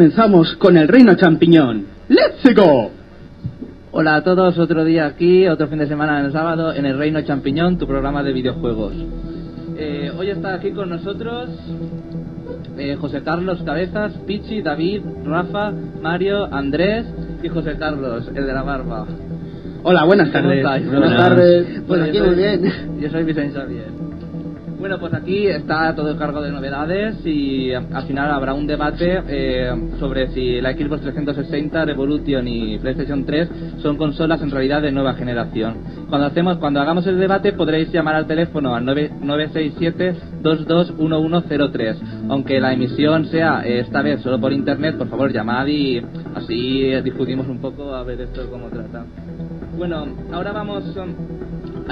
comenzamos con el Reino Champiñón. ¡Let's go! Hola a todos, otro día aquí, otro fin de semana en el sábado en el Reino Champiñón, tu programa de videojuegos. Eh, hoy está aquí con nosotros eh, José Carlos Cabezas, Pichi, David, Rafa, Mario, Andrés y José Carlos, el de la barba. Hola, buenas ¿Cómo tardes. Buenas Buenas. tardes. Pues aquí muy bien. Yo soy Vicente Xavier. Bueno, pues aquí está todo cargo de novedades y eh, al final habrá un debate eh, sobre si la Xbox 360, Revolution y PlayStation 3 son consolas en realidad de nueva generación. Cuando hacemos, cuando hagamos el debate podréis llamar al teléfono al 9 967-221103. Aunque la emisión sea eh, esta vez solo por internet, por favor llamad y así eh, discutimos un poco a ver esto cómo trata. Bueno, ahora vamos.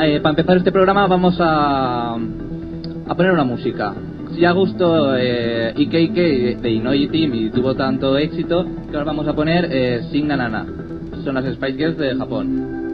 eh, para empezar este programa vamos a, a poner una música. Si a gusto eh, IKK de, de Inoue Team y tuvo tanto éxito, que ahora vamos a poner eh, Sing Nanana. Son las Spice Girls de Japón.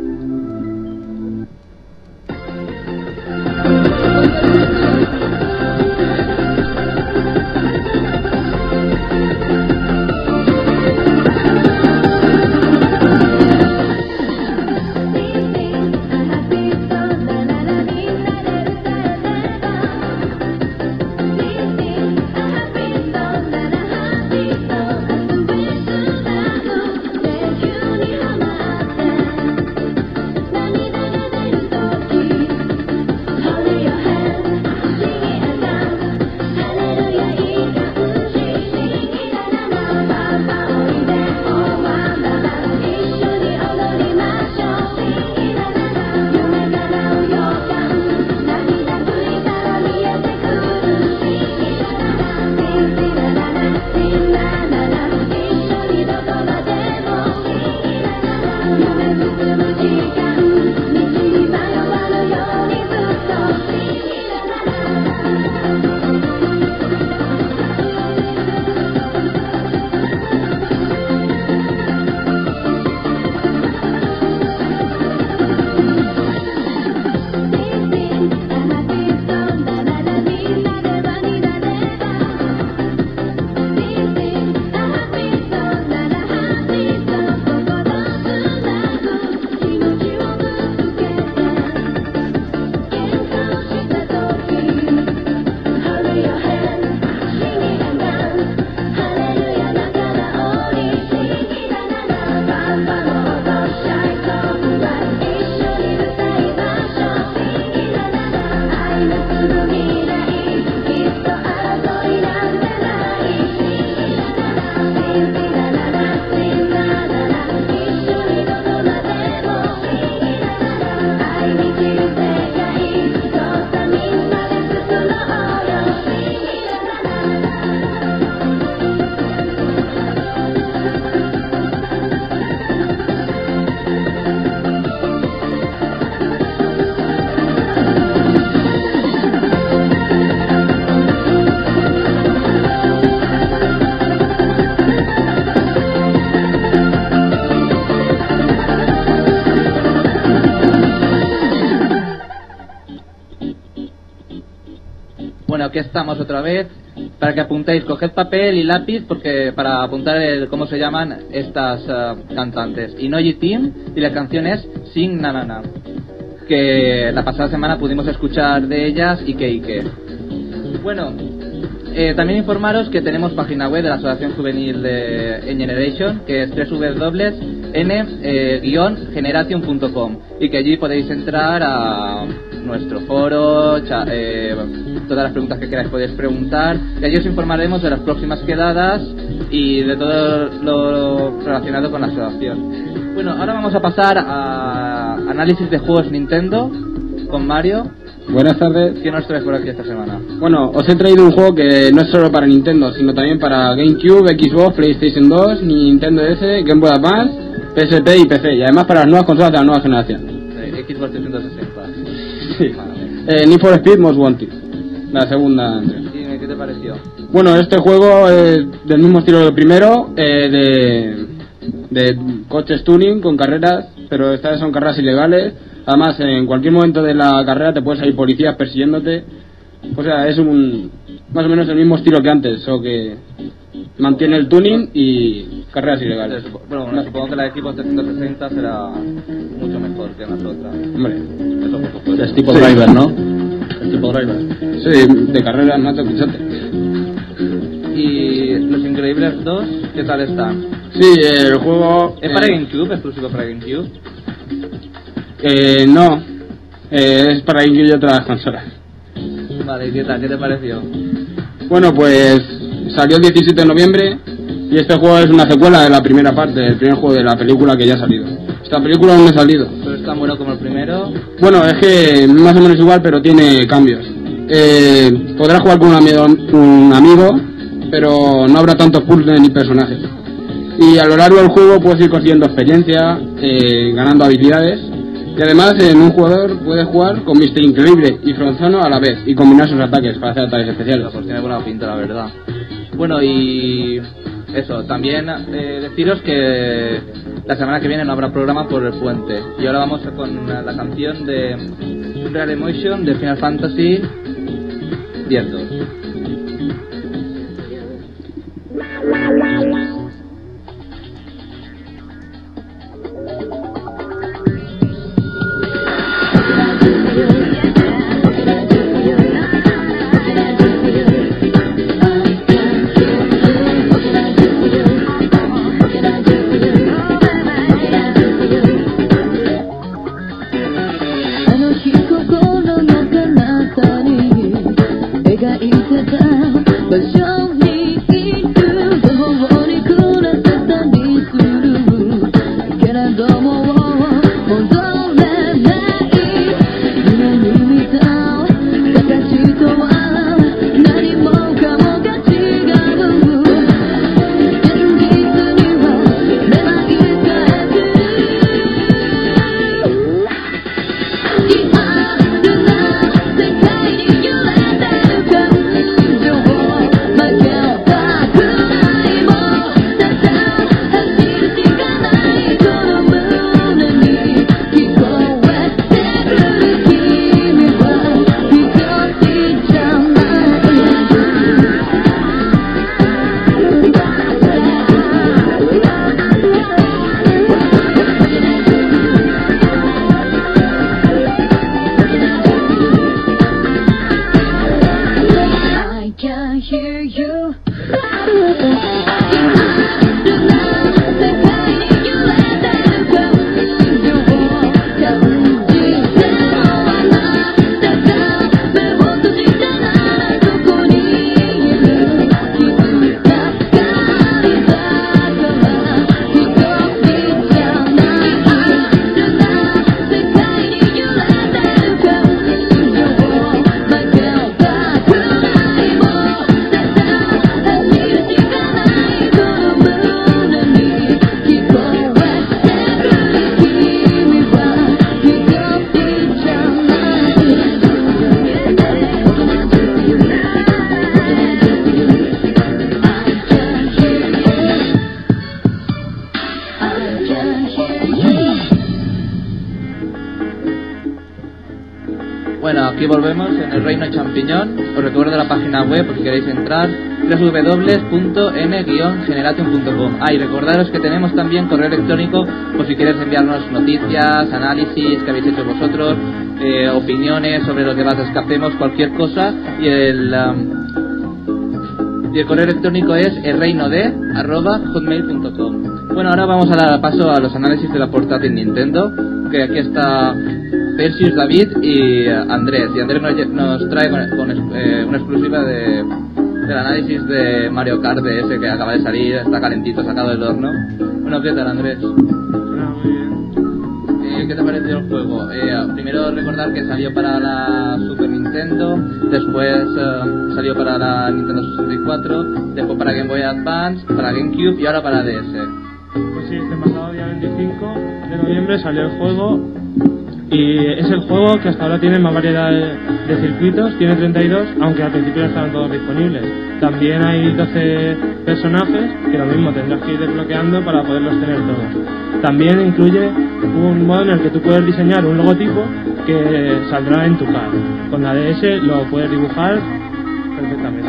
Aquí estamos otra vez. Para que apuntéis, coged papel y lápiz porque para apuntar el- cómo se llaman estas ah, cantantes. Inoji Team y la canción es Sing Nanana. Que la pasada semana pudimos escuchar de ellas y que y que. Bueno, eh, también informaros que tenemos página web de la Asociación Juvenil de En Generation, que es www.n-generation.com y que allí podéis entrar a nuestro foro, cha- eh, todas las preguntas que queráis podéis preguntar y allí os informaremos de las próximas quedadas y de todo lo relacionado con la asociación. Bueno, ahora vamos a pasar a análisis de juegos Nintendo con Mario. Buenas tardes. ¿Qué nos traes por aquí esta semana? Bueno, os he traído un juego que no es solo para Nintendo, sino también para GameCube, Xbox, PlayStation 2, Nintendo DS, Game Boy Advance, PSP y PC. Y además para las nuevas consolas de la nueva generación. Xbox 360. Sí. Eh, Need for Speed Most Wanted. La segunda entrega. Dime, ¿qué te pareció? Bueno, este juego es del mismo estilo del primero, eh, de, de coches tuning con carreras, pero esta vez son carreras ilegales. Además, en cualquier momento de la carrera te puedes salir policías persiguiéndote. O sea, es un, más o menos el mismo estilo que antes, solo que mantiene el tuning y carreras ilegales. Bueno, bueno, supongo que la de Xbox 360 será mucho mejor que las otras. Hombre, Eso por supuesto. Es tipo driver, ¿no? Es tipo driver. sí, de carreras no te pichote. Y Los Increíbles 2, ¿qué tal está? Sí, el juego... ¿Es eh, para GameCube? ¿Exclusivo para GameCube? eh, no, eh, es para GameCube y otras consolas. Vale, ¿qué tal? ¿Qué te pareció? Bueno, pues salió el 17 de noviembre y este juego es una secuela de la primera parte, del primer juego de la película que ya ha salido. Esta película aún no ha salido. Es tan bueno como el primero. Bueno, es que más o menos igual, pero tiene cambios. Eh, podrás jugar con un amigo, un amigo, pero no habrá tantos puzzles ni personajes. Y a lo largo del juego puedes ir consiguiendo experiencia, eh, ganando habilidades. Y además en un jugador puede jugar con Mr. Increíble y Fronzano a la vez y combinar sus ataques para hacer ataques especiales. Pues tiene buena pinta, la verdad. Bueno, y eso, también eh, deciros que la semana que viene no habrá programa por el puente. Y ahora vamos con la canción de Real Emotion de Final Fantasy 10. Web por si queréis entrar www.n-generation.com. Ah, y recordaros que tenemos también correo electrónico por si queréis enviarnos noticias, análisis que habéis hecho vosotros, eh, opiniones sobre los debates que hacemos, cualquier cosa. Y el, um, y el correo electrónico es elreinode.hotmail.com. Bueno, ahora vamos a dar paso a los análisis de la portátil Nintendo, que aquí está Persius, David y Andrés. Y Andrés nos, nos trae con, con eh, una exclusiva de, del análisis de Mario Kart de ese que acaba de salir, está calentito, sacado del horno. Bueno, ¿qué tal Andrés? Eh, ¿Qué te pareció el juego? Eh, primero recordar que salió para la Super Nintendo, después eh, salió para la Nintendo 64, después para Game Boy Advance, para GameCube y ahora para DS. Pues sí, este pasado día 25 de noviembre salió el juego y es el juego que hasta ahora tiene más variedad de, de circuitos, tiene 32, aunque al principio no estaban todos disponibles. También hay 12 personajes que lo mismo tendrás que ir desbloqueando para poderlos tener todos. También incluye un modo en el que tú puedes diseñar un logotipo que saldrá en tu car. Con la DS lo puedes dibujar perfectamente.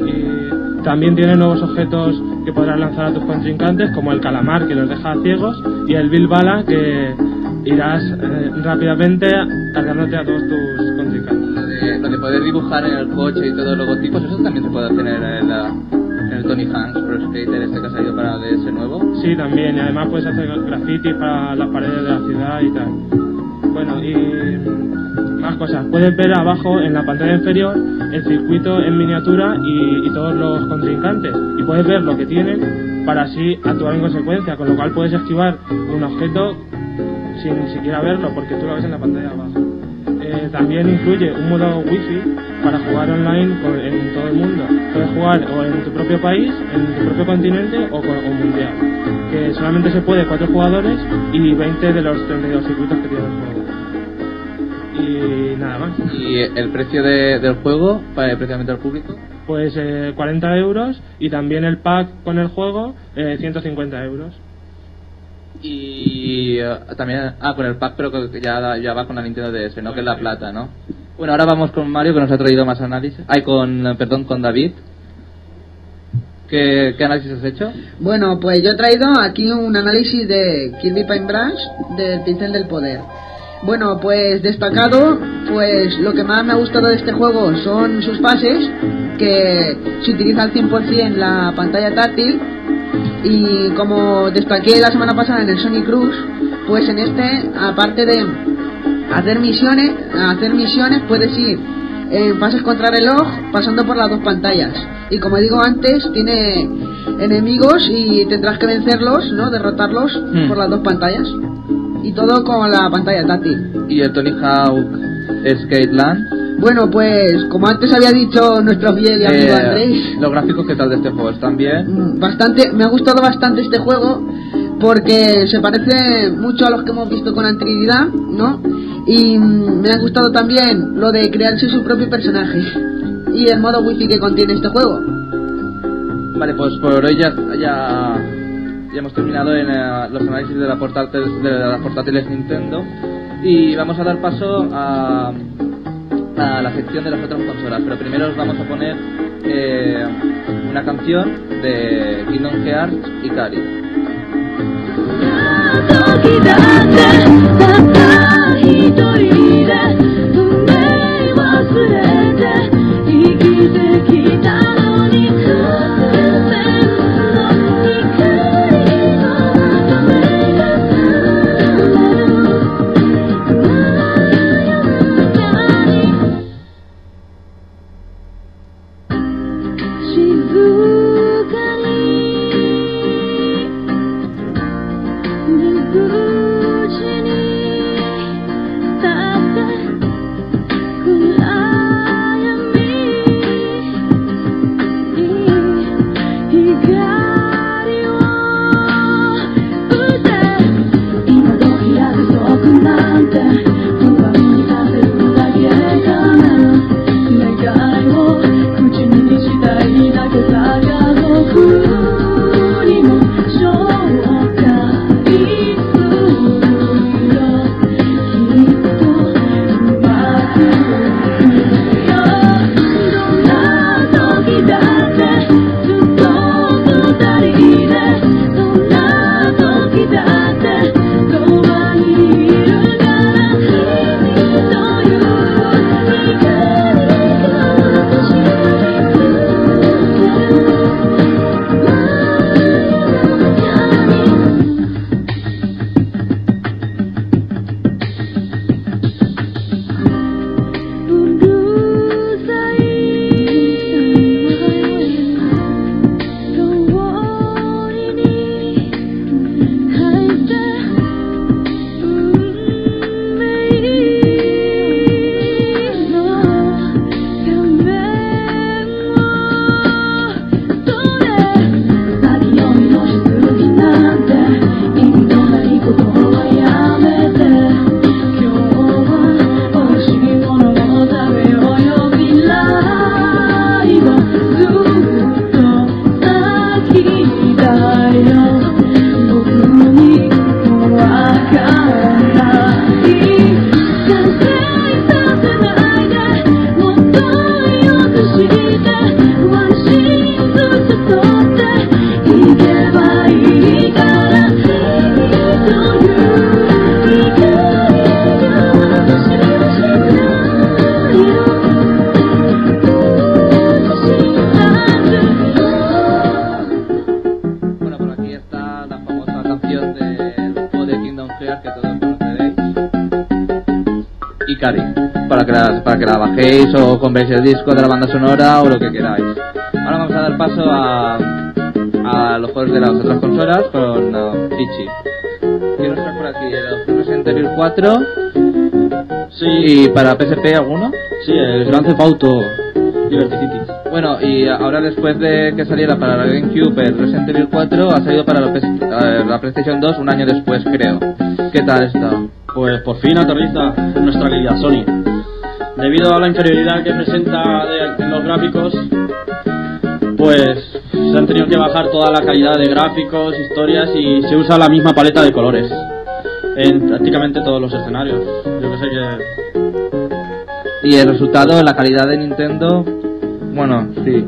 Y también tiene nuevos objetos que podrás lanzar a tus contrincantes, como el calamar que los deja ciegos y el bilbala que irás eh, rápidamente cargándote a todos tus contrincantes. Lo de, lo de poder dibujar en el coche y todos los logotipos, eso también se puede hacer en, el- en el Tony Hanks Pro Skater este que ha salido para DS nuevo. Sí, también, y además puedes hacer graffiti para las paredes de la ciudad y tal. Bueno, y mm, más cosas. Puedes ver abajo en la pantalla inferior el circuito en miniatura y, y todos los contrincantes. Y puedes ver lo que tienen para así actuar en consecuencia, con lo cual puedes esquivar un objeto sin ni siquiera verlo, porque tú lo ves en la pantalla de abajo. Eh, también incluye un modo wifi para jugar online con- en todo el mundo. Puedes jugar o en tu propio país, en tu propio continente o, con- o mundial. Que solamente se puede 4 jugadores y 20 de los 32 circuitos que tiene el juego. Y nada más. Y el precio de- del juego, para precisamente al público. Pues eh, 40 euros y también el pack con el juego eh, 150 euros. Y eh, también, ah, con el pack, pero que ya, ya va con la Nintendo DS, ¿no? Que es la plata, ¿no? Bueno, ahora vamos con Mario, que nos ha traído más análisis. Ay, con, eh, perdón, con David. ¿Qué, qué análisis has hecho? Bueno, pues yo he traído aquí un análisis de Kirby Paintbrush del pincel del poder. Bueno, pues destacado, pues lo que más me ha gustado de este juego son sus fases, que se utiliza al 100% la pantalla táctil y como destaqué la semana pasada en el Sonic Cruise, pues en este, aparte de hacer misiones, hacer misiones puedes ir en fases contrarreloj pasando por las dos pantallas. Y como digo antes, tiene enemigos y tendrás que vencerlos, ¿no? Derrotarlos Hmm. por las dos pantallas. Y todo con la pantalla táctil. Y el Tony Hawk Skate Land. Bueno, pues como antes había dicho nuestro fiel y amigo Eh, Andrés, los gráficos, ¿qué tal de este juego? ¿Están bien? Mm, bastante me ha gustado bastante este juego porque se parece mucho a los que hemos visto con anterioridad no y mm, me ha gustado también lo de crearse su propio personaje y el modo wifi que contiene este juego Vale, pues por hoy ya, ya, ya hemos terminado en eh, los análisis de, la portátil, de las portátiles Nintendo y vamos a dar paso a, a la sección de las otras consolas. Pero primero os vamos a poner eh, una canción de Kingdom Hearts y Cari. Para que la bajéis o compréis el disco de la banda sonora o lo que queráis. Ahora vamos a dar paso a, a los juegos de las otras consolas con uh, Ichi. ¿Qué nos trae por aquí? El Resident Evil 4 Sí, y para PSP alguno. sí, el Gran Theft Auto Liberty City. Bueno, y ahora después de que saliera para la GameCube el Resident Evil 4 ha salido para la, PS- eh, la PlayStation 2 un año después, creo. ¿Qué tal está? Pues por fin aterriza nuestra querida Sony. Debido a la inferioridad que presenta de- en los gráficos, pues se han tenido que bajar toda la calidad de gráficos, historias y se usa la misma paleta de colores en prácticamente todos los escenarios. Yo que sé que Y el resultado, la calidad de Nintendo, bueno, sí.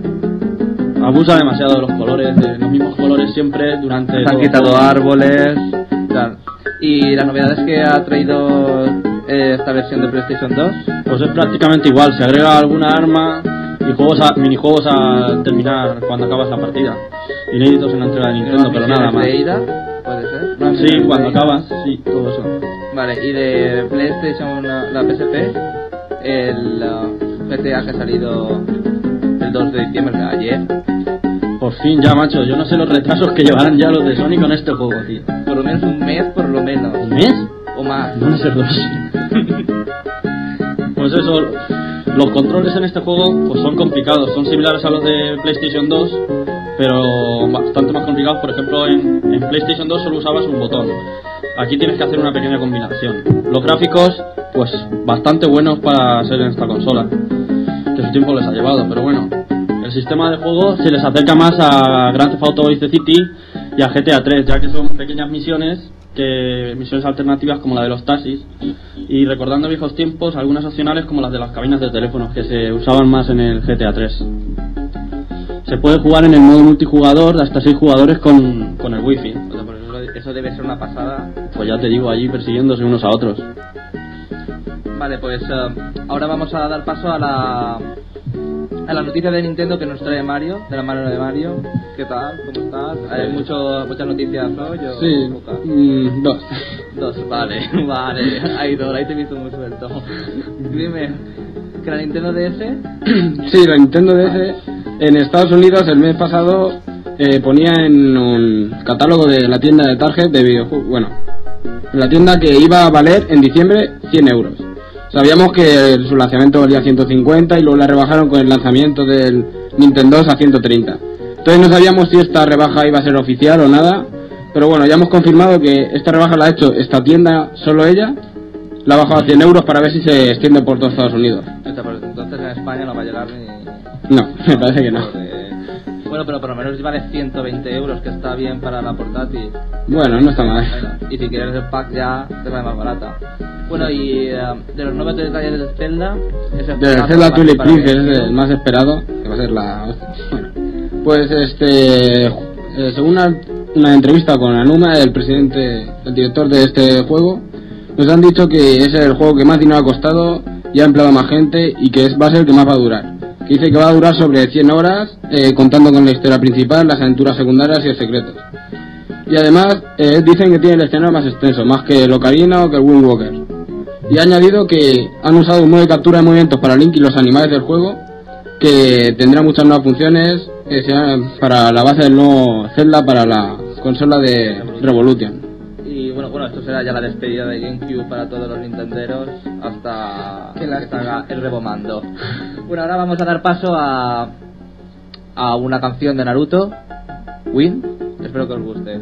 abusa demasiado de los colores, de los mismos colores siempre durante Se han quitado árboles. tal. Y las novedades que ha traído eh, esta versión de PlayStation 2. Pues es prácticamente igual, se agrega alguna arma y juegos a, minijuegos a terminar cuando acabas la partida. Inéditos en la entrega de Nintendo, pero nada más. de ida, puede ser. Sí, cuando de ida. acabas, sí, todo eso. Vale, y de PlayStation, la, PSP, el uh, GTA que ha salido el 2 de diciembre, ayer. Por fin ya, macho, yo no sé los retrasos que llevarán ya los de Sony con este juego, tío. Por lo menos un mes, por lo menos. ¿Un mes? O más. A ser dos. pues eso, los controles en este juego pues son complicados, son similares a los de PlayStation 2, pero bastante más complicados. Por ejemplo, en, en PlayStation 2 solo usabas un botón. Aquí tienes que hacer una pequeña combinación. Los gráficos, pues bastante buenos para ser en esta consola, que su tiempo les ha llevado, pero bueno. El sistema de juego se les acerca más a Grand Theft Auto Vice City y a GTA 3, ya que son pequeñas misiones, que misiones alternativas como la de los taxis, y recordando viejos tiempos, algunas opcionales como las de las cabinas de teléfonos que se usaban más en el GTA 3. Se puede jugar en el modo multijugador de hasta 6 jugadores con, con el wifi. Eso, debe ser una pasada. Pues ya te digo, allí persiguiéndose unos a otros. Vale, pues eh, ahora vamos a dar paso a la a la noticia de Nintendo que nos trae Mario, de la mano de Mario. ¿Qué tal? ¿Cómo estás? Hay mucho, muchas noticias hoy. o Sí, mm, dos. Dos, vale, vale. Dos, ahí te he visto muy suelto. Dime, ¿que la Nintendo DS? Sí, la Nintendo DS en Estados Unidos el mes pasado eh, ponía en un catálogo de la tienda de Target de videojuegos, bueno, la tienda que iba a valer en diciembre 100 euros. Sabíamos que su lanzamiento valía 150 y luego la rebajaron con el lanzamiento del Nintendo a 130. Entonces no sabíamos si esta rebaja iba a ser oficial o nada, pero bueno, ya hemos confirmado que esta rebaja la ha hecho esta tienda, solo ella, la ha bajado a 100 euros para ver si se extiende por todo Estados Unidos. Entonces en España no va a llegar ni... No, me parece que no. Bueno, pero por lo menos vale 120 euros, que está bien para la portátil. Bueno, no está mal. Bueno, y si quieres el pack ya te sale más barata. Bueno, y eh, de los nuevos detalles de Zelda... juegazo Zelda para Princess, es el más esperado, que va a ser la... Pues este... eh, según una, una entrevista con Anuma, el presidente, el director de este juego, nos han dicho que es el juego que más dinero ha costado y ha empleado más gente y que es, va a ser el que más va a durar. Que dice que va a durar sobre 100 horas, eh, contando con la historia principal, las aventuras secundarias y los secretos. Y además, eh, dicen que tiene el escenario más extenso, más que el Ocarina o que el Wind Walker. Y ha añadido que han usado un modo de captura de movimientos para Link y los animales del juego, que tendrá muchas nuevas funciones sean para la base del nuevo Zelda para la consola de Revolution. Y bueno, bueno, esto será ya la despedida de GameCube para todos los nintenderos hasta que lástima. salga el rebomando. Bueno, ahora vamos a dar paso a, a una canción de Naruto, Win. Espero que os guste.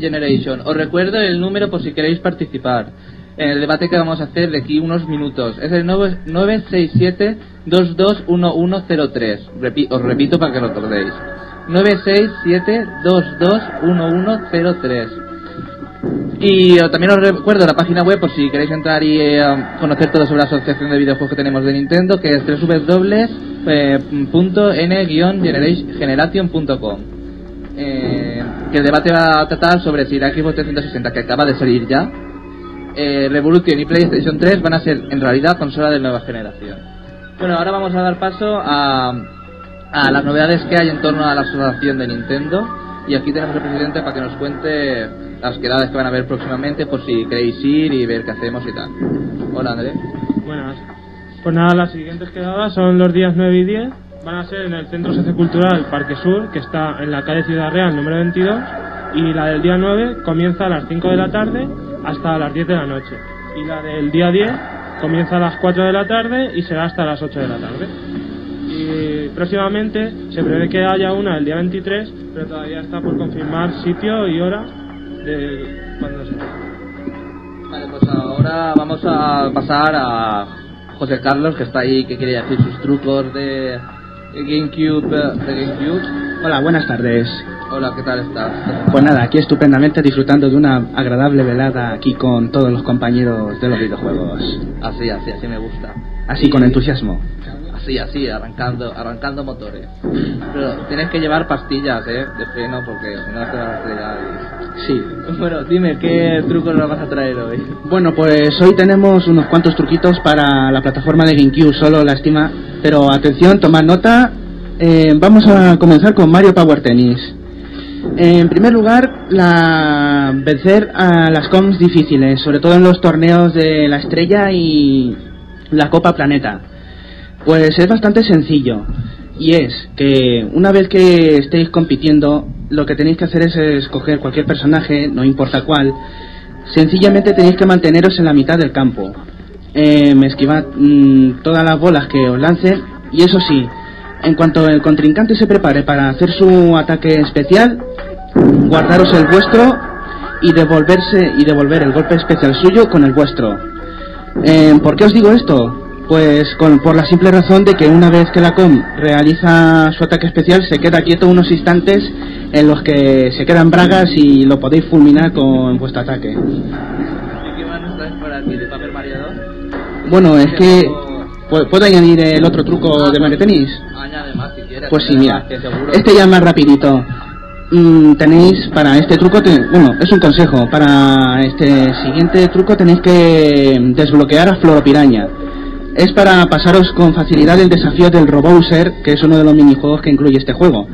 Generation. Os recuerdo el número por si queréis participar en el debate que vamos a hacer de aquí unos minutos. Es el 967-221103. Repi- os repito para que lo recordéis. 967-221103. Y eh, también os recuerdo la página web por si queréis entrar y eh, conocer todo sobre la asociación de videojuegos que tenemos de Nintendo, que es www.n-generation.com. Eh, que el debate va a tratar sobre si la Xbox 360, que acaba de salir ya, eh, Revolution y PlayStation 3 van a ser en realidad consola de nueva generación. Bueno, ahora vamos a dar paso a, a las novedades que hay en torno a la asociación de Nintendo. Y aquí tenemos al presidente para que nos cuente las quedadas que van a haber próximamente, por si queréis ir y ver qué hacemos y tal. Hola, André. Buenas. Pues nada, las siguientes quedadas son los días 9 y 10. Van a ser en el Centro Sociocultural Parque Sur, que está en la calle Ciudad Real número 22. Y la del día 9 comienza a las 5 de la tarde hasta las 10 de la noche. Y la del día 10 comienza a las 4 de la tarde y será hasta las 8 de la tarde. Y próximamente se prevé que haya una el día 23, pero todavía está por confirmar sitio y hora de cuando se Vale, pues ahora vamos a pasar a José Carlos, que está ahí, que quiere decir sus trucos de GameCube. De GameCube. Hola, buenas tardes. Hola, ¿qué tal estás? Pues nada, aquí estupendamente disfrutando de una agradable velada aquí con todos los compañeros de los videojuegos. Así, así, así me gusta. Así con entusiasmo. Así, así, arrancando, arrancando motores. Pero tienes que llevar pastillas, ¿eh? De freno, porque si no te vas a estrellar. Sí. y- Bueno, dime, ¿qué trucos nos vas a traer hoy? Bueno, pues hoy tenemos unos cuantos truquitos para la plataforma de GameCube, solo lástima. Pero atención, tomad nota. Eh, vamos a comenzar con Mario Power Tennis. En primer lugar, la vencer a las comps difíciles, sobre todo en los torneos de la Estrella y la Copa Planeta. Pues es bastante sencillo. Y es que una vez que estéis compitiendo, lo que tenéis que hacer es escoger cualquier personaje, no importa cuál. Sencillamente tenéis que manteneros en la mitad del campo. Eh, esquivad mm, todas las bolas que os lancen. Y eso sí, en cuanto el contrincante se prepare para hacer su ataque especial, guardaros el vuestro y devolverse y devolver el golpe especial suyo con el vuestro. Eh, ¿Por qué os digo esto? Pues con, por la simple razón de que una vez que la com realiza su ataque especial se queda quieto unos instantes en los que se quedan bragas y lo podéis fulminar con vuestro ataque. ¿Y qué más nos traes por aquí? ¿De Paper Mario 2? Bueno, es que ¿pu- puedo añadir el otro truco de Mario Tennis. Añade más si quieres. Pues sí, mira, este ya es más rapidito. Mm, tenéis para este truco, te- bueno, es un consejo. Para este siguiente truco tenéis que desbloquear a Floropiraña. Es para pasaros con facilidad el desafío del Robowser, que es uno de los minijuegos que incluye este juego.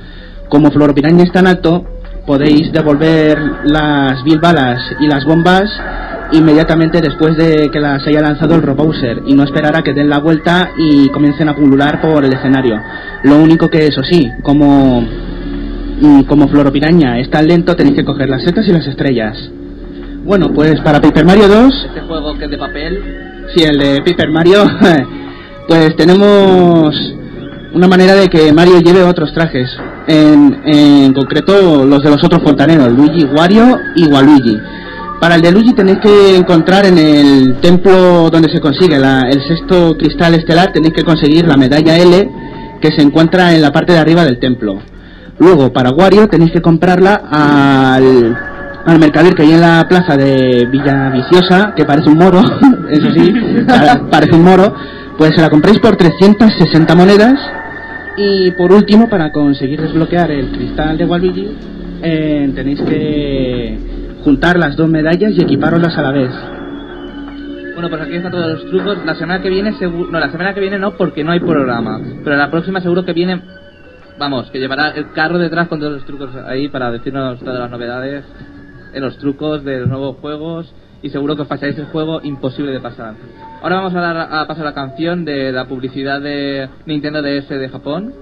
Como Floropiraña está en alto, podéis devolver las mil balas y las bombas inmediatamente después de que las haya lanzado el Robowser y no esperar a que den la vuelta y comiencen a pulular por el escenario. Lo único que eso sí, como mm, como Floropiraña es tan lento tenéis que coger las setas y las estrellas. Bueno, pues para Paper Mario 2 Este juego que es de papel. Sí, el de Paper Mario. Pues tenemos una manera de que Mario lleve otros trajes. En, en concreto, los de los otros fontaneros, Luigi, Wario y Waluigi. Para el de Luigi tenéis que encontrar en el templo donde se consigue la- el sexto cristal estelar, tenéis que conseguir la medalla L que se encuentra en la parte de arriba del templo. Luego, para Wario tenéis que comprarla al, al mercader que hay en la plaza de Villa Viciosa, que parece un moro, eso sí, pa- parece un moro, pues se la compráis por 360 monedas. Y por último, para conseguir desbloquear el cristal de Waluigi, eh, tenéis que juntar las dos medallas y equiparoslas a la vez. Bueno, pues aquí están todos los trucos. La semana que viene, no, la semana que viene no, porque no hay programa. Pero la próxima seguro que viene, vamos, que llevará el carro detrás con todos los trucos ahí para decirnos todas las novedades, en los trucos de los nuevos juegos. Y seguro que os pasáis el juego imposible de pasar. Ahora vamos a, dar, a pasar la canción de la publicidad de Nintendo DS de Japón.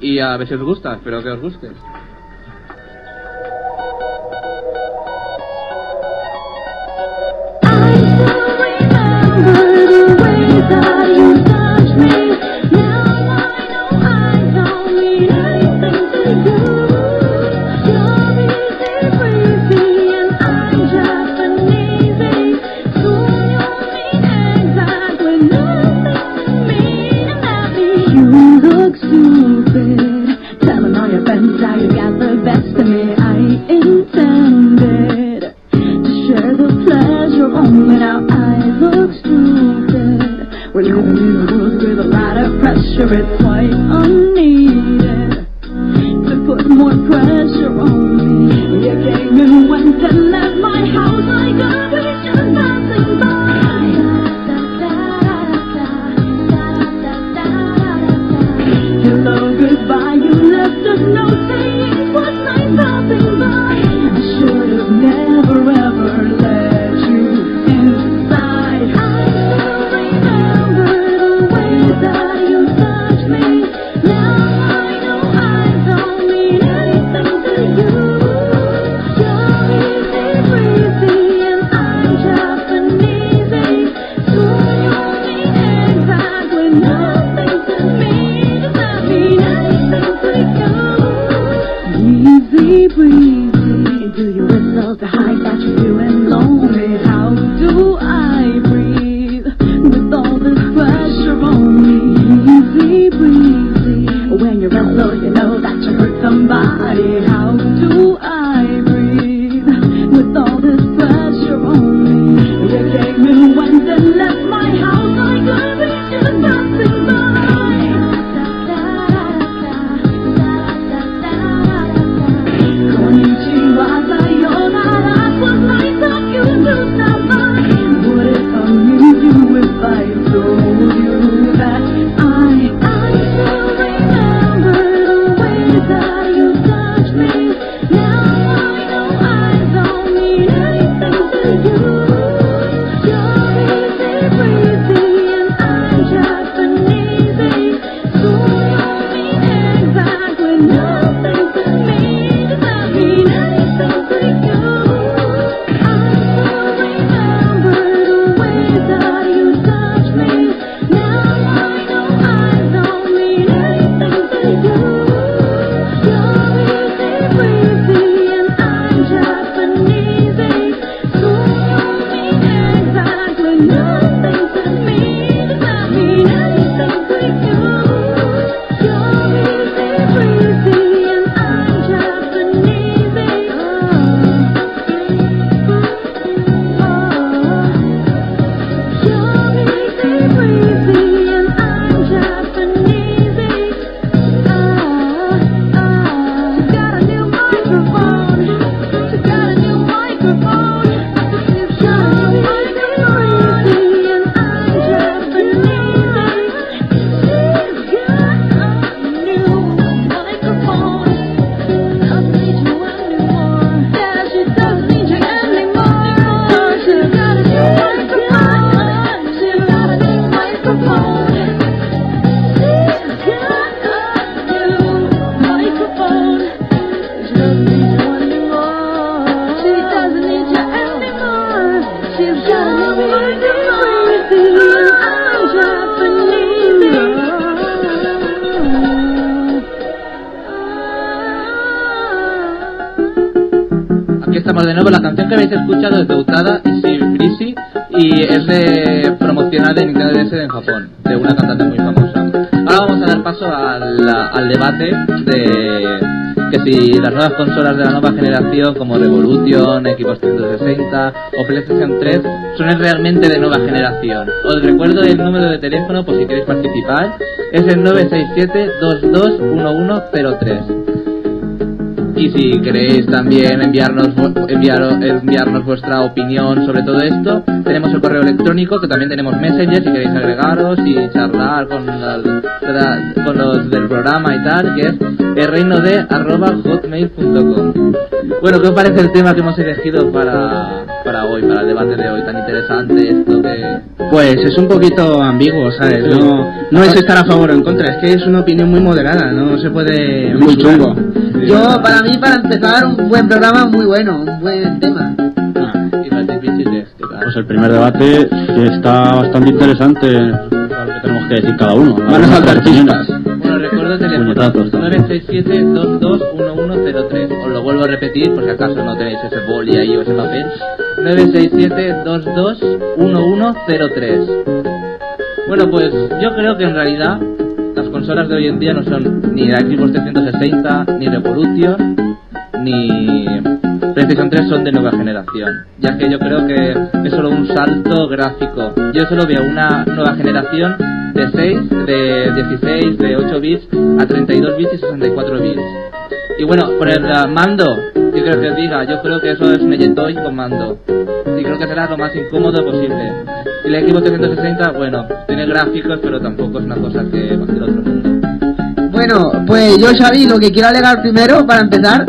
Y a ver si os gusta, espero que os guste. Empezamos de nuevo. La canción que habéis escuchado es de Utada y Freezy y es de promocional de Nintendo DS en Japón, de una cantante muy famosa. Ahora vamos a dar paso al, al debate de que si las nuevas consolas de la nueva generación como Revolution, Xbox 360 o PlayStation 3 son realmente de nueva generación. Os recuerdo el número de teléfono por si queréis participar, es el 967-221103. Y si queréis también enviarnos vu- enviar- enviarnos vuestra opinión sobre todo esto, tenemos el correo electrónico que también tenemos Messenger si queréis agregaros y charlar con, las- con los del programa y tal, que es hotmail.com. Bueno, ¿qué os parece el tema que hemos elegido para, para hoy, para el debate de hoy? Tan interesante esto que... Pues es un poquito ambiguo, ¿sabes? No, no es estar a favor o en contra, es que es una opinión muy moderada, no se puede... Muy chungo. Yo, para mí, para empezar, un buen programa muy bueno, un buen tema. Y lo difícil Pues el primer debate que está bastante interesante lo que tenemos que decir cada uno. Van a saltar chispas. Bueno, recuerdo el teléfono Puñetazos también. 967-221103. Os lo vuelvo a repetir por si acaso no tenéis ese boli ahí o ese papel. 967-221103. Bueno, pues yo creo que en realidad consolas de hoy en día no son ni la Xbox 360, ni Revolution, ni PlayStation 3 son de nueva generación, ya que yo creo que es solo un salto gráfico. Yo solo veo una nueva generación de 6, de 16, de 8 bits a 32 bits y 64 bits. Y bueno, por el mando, ¿qué creo que os diga? Yo creo que eso es un Toy con mando. Y creo que será lo más incómodo posible. Y la Xbox 360, bueno, tiene gráficos, pero tampoco es una cosa que va a ser otro mundo. Bueno, pues yo, Xavi, lo que quiero alegar primero, para empezar,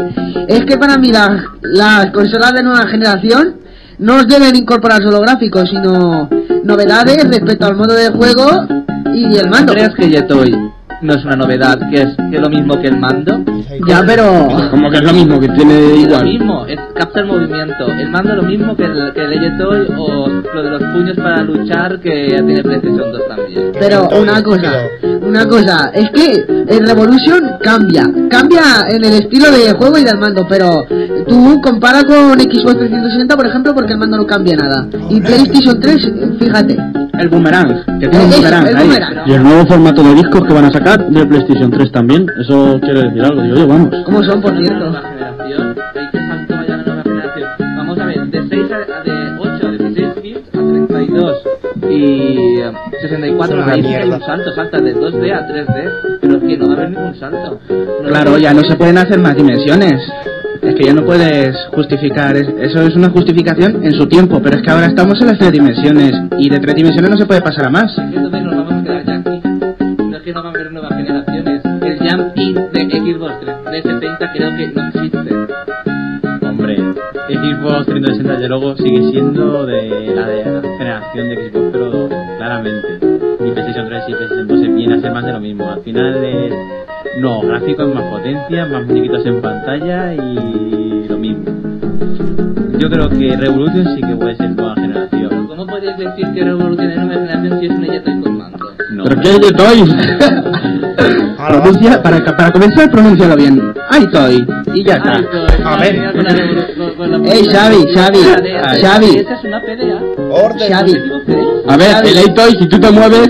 es que para mí las, las consolas de nueva generación no os deben incorporar solo gráficos, sino novedades respecto al modo de juego y el mando. ¿Crees que Yetoy no es una novedad, que es, que es lo mismo que el mando? Ya, pero... Como que es lo mismo, que tiene Es lo igual. mismo, es capta el movimiento. El mando lo mismo que el, que el Yetoy o lo de los puños para luchar que ya tiene PlayStation 2 también. Pero una cosa, una cosa, es que el Revolution cambia, cambia en el estilo de juego y del mando, pero tú compara con Xbox 360, por ejemplo, porque el mando no cambia nada. Y PlayStation 3, fíjate. El boomerang, que tiene un boomerang el boomerang. Y el nuevo formato de discos que van a sacar de PlayStation 3 también, eso quiere decir algo, digo yo, vamos. ¿Cómo son, por La cierto? nueva generación, hay que salto vaya la nueva generación. Vamos a ver, de 6 a, de 8 a 16 bits a 32 y eh, 64, ahí sí que hay un salto, salta de 2D a 3D, pero es que no va a haber ningún salto. No Claro, ya no se pueden hacer más dimensiones. Es que ya no puedes justificar, es- eso es una justificación en su tiempo, pero es que ahora estamos en las tres dimensiones y de tres dimensiones no se puede pasar a más. Entonces nos vamos a quedar ya aquí. No es que no Xbox 360 creo que no existe. Hombre, Xbox 360 desde luego sigue siendo de la de la generación de Xbox, pero claramente. Y PlayStation 3 y PlayStation 2 se viene a ser más de lo mismo. Al final es no gráficos, más potencia, más muñequitos en pantalla y lo mismo. Yo creo que Revolution sí que puede ser nueva generación. ¿cómo podéis decir que Revolution es nueva generación si es un Yetoy con mando? No. ¿Pero qué es de? Pronuncia, para, para comenzar, pronúncialo bien. Toy Y ya está. A ver. Ey, Xavi, Xavi, Xavi. Esa es una PDA. Orden. Xavi. A ver, el A-Toy, si tú te mueves,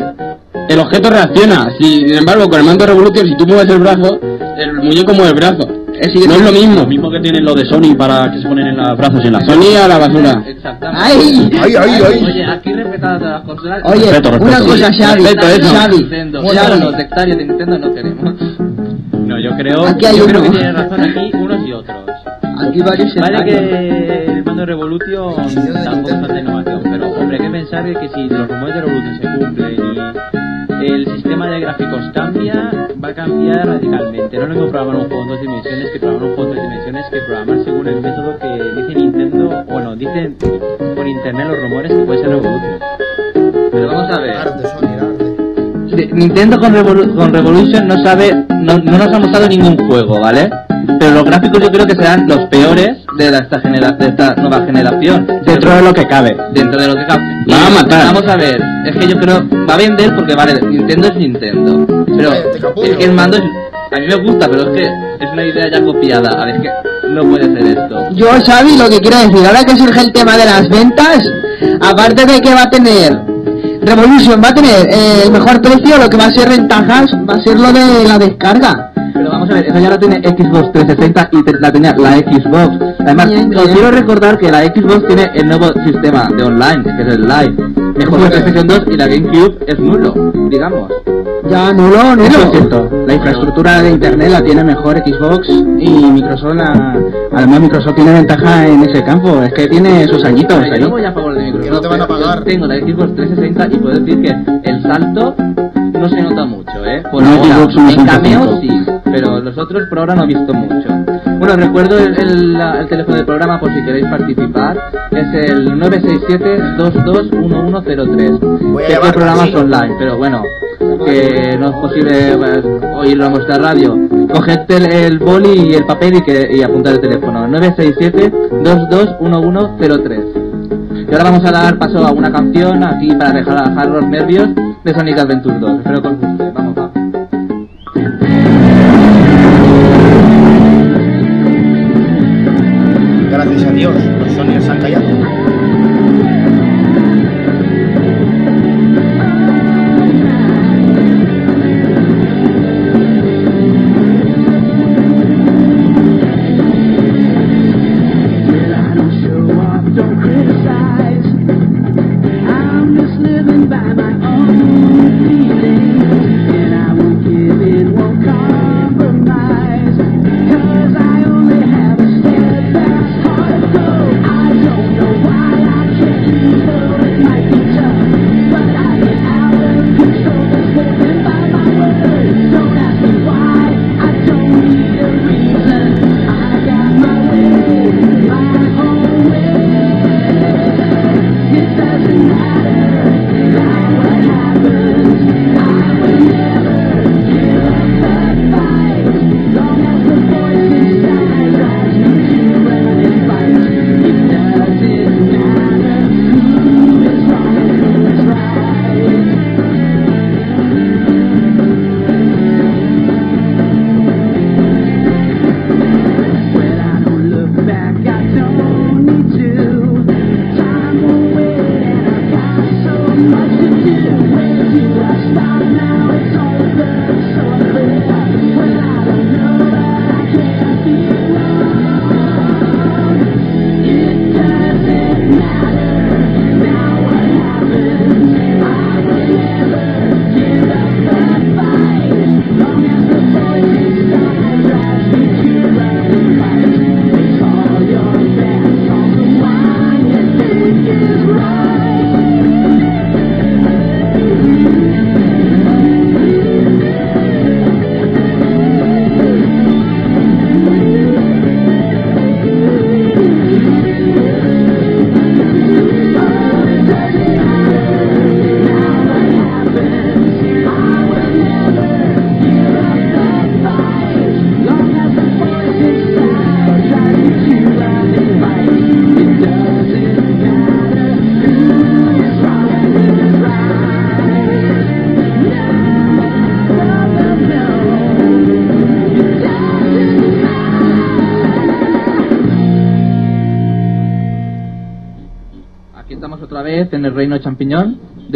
el objeto reacciona. Si, sin embargo, con el mando Revolution, si tú mueves el brazo, el muñeco mueve el brazo. Es no es lo mismo. Lo mismo que tienen lo de Sony para que se ponen en los brazos y en la Sony a la basura. Exactamente. ¡Ay! Ay, ay, ay. Oye, aquí respetadas todas las consolas. Oye, Respeto, respeto. una cosa, Xavi, Respeto, eso. Xavi, Nintendo. Xavi. Los hectáreas de Nintendo no queremos. No, yo creo, Aquí hay yo creo uno. que tienen razón aquí unos y otros. Aquí varios Vale que el mando de Revolution tampoco es tanta innovación, pero hombre, hay que pensar de que si los rumores de Revolution se cumplen y el sistema de gráficos cambia, va a cambiar radicalmente. No es lo mismo programar un juego en dos dimensiones que programar un juego en tres dimensiones que programar según el método que dice Nintendo, bueno, dicen por internet los rumores que puede ser Revolution. Pero vamos a ver. Sony, Nintendo con, Revolu- con Revolution no sabe, no, no nos ha mostrado ningún juego, ¿vale? Pero los gráficos yo creo que serán los peores de, la- esta, genera- de esta nueva generación. Dentro de lo que cabe. Dentro de lo que cabe. Va a matar. Vamos a ver, es que yo creo, va a vender porque vale, Nintendo es Nintendo. Pero es que el mando es, a mí me gusta, pero es que es una idea ya copiada. A ver, es que no puede ser esto. Yo, Xavi, lo que quiero decir, ahora que surge el tema de las ventas, aparte de que va a tener Revolution, va a tener eh, el mejor precio, lo que va a ser ventajas va a ser lo de la descarga. Pero vamos a ver, eso ya lo tiene Xbox 360 y te- la tenía la Xbox. Además, Bien, os quiero recordar que la Xbox tiene el nuevo sistema de online, que es el Live. Mejor que la PlayStation 2 y la GameCube es nulo, digamos. Ya, nulo, nulo. Eso es cierto. La infraestructura de internet la tiene mejor Xbox y Microsoft, la- además Microsoft tiene ventaja en ese campo. Es que tiene sus añitos Yo no voy a favor de Microsoft. Que no te van a pagar. Tengo la Xbox 360 y puedo decir que el salto no se nota mucho, ¿eh? Por No, ahora. En un cameo salto. sí, pero los otros por ahora no he visto mucho. Bueno, recuerdo el, el- el teléfono del programa por si queréis participar. Es el 967-221103. Voy a Sé que llevar el programa es así. online, pero bueno, que no es posible eh, oírlo en vuestra radio. Coged el, el boli y el papel y, que, y apuntad el teléfono. 967-221103. Y ahora vamos a dar paso a una canción aquí para relajar los nervios de Sonic Adventure 2. Espero que os guste. Vamos, va. Gracias a Dios, los se han callado.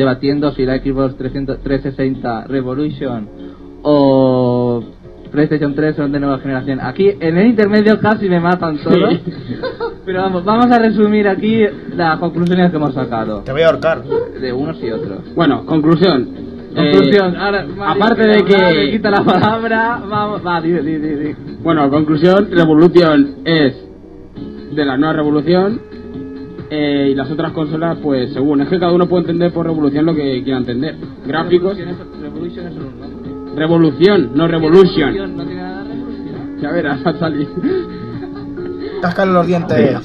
Debatiendo si la Xbox 300 360 Revolution o PlayStation 3 son de nueva generación. Aquí en el intermedio casi me matan todos. Pero vamos, vamos a resumir aquí las conclusiones que hemos sacado. Te voy a ahorcar. De unos y otros. Bueno, conclusión. Conclusión, Eh, ahora, aparte de que me quita la palabra, vamos, va, di, di, di. Bueno, conclusión, Revolution es de la nueva revolución eh, y las otras consolas, pues según, es que cada uno puede entender por revolución lo que quiera entender. Gráficos, Revolution es un nombre. revolución, no revolution. No tiene nada de revolución. Ya verás, va a salir. Los dientes.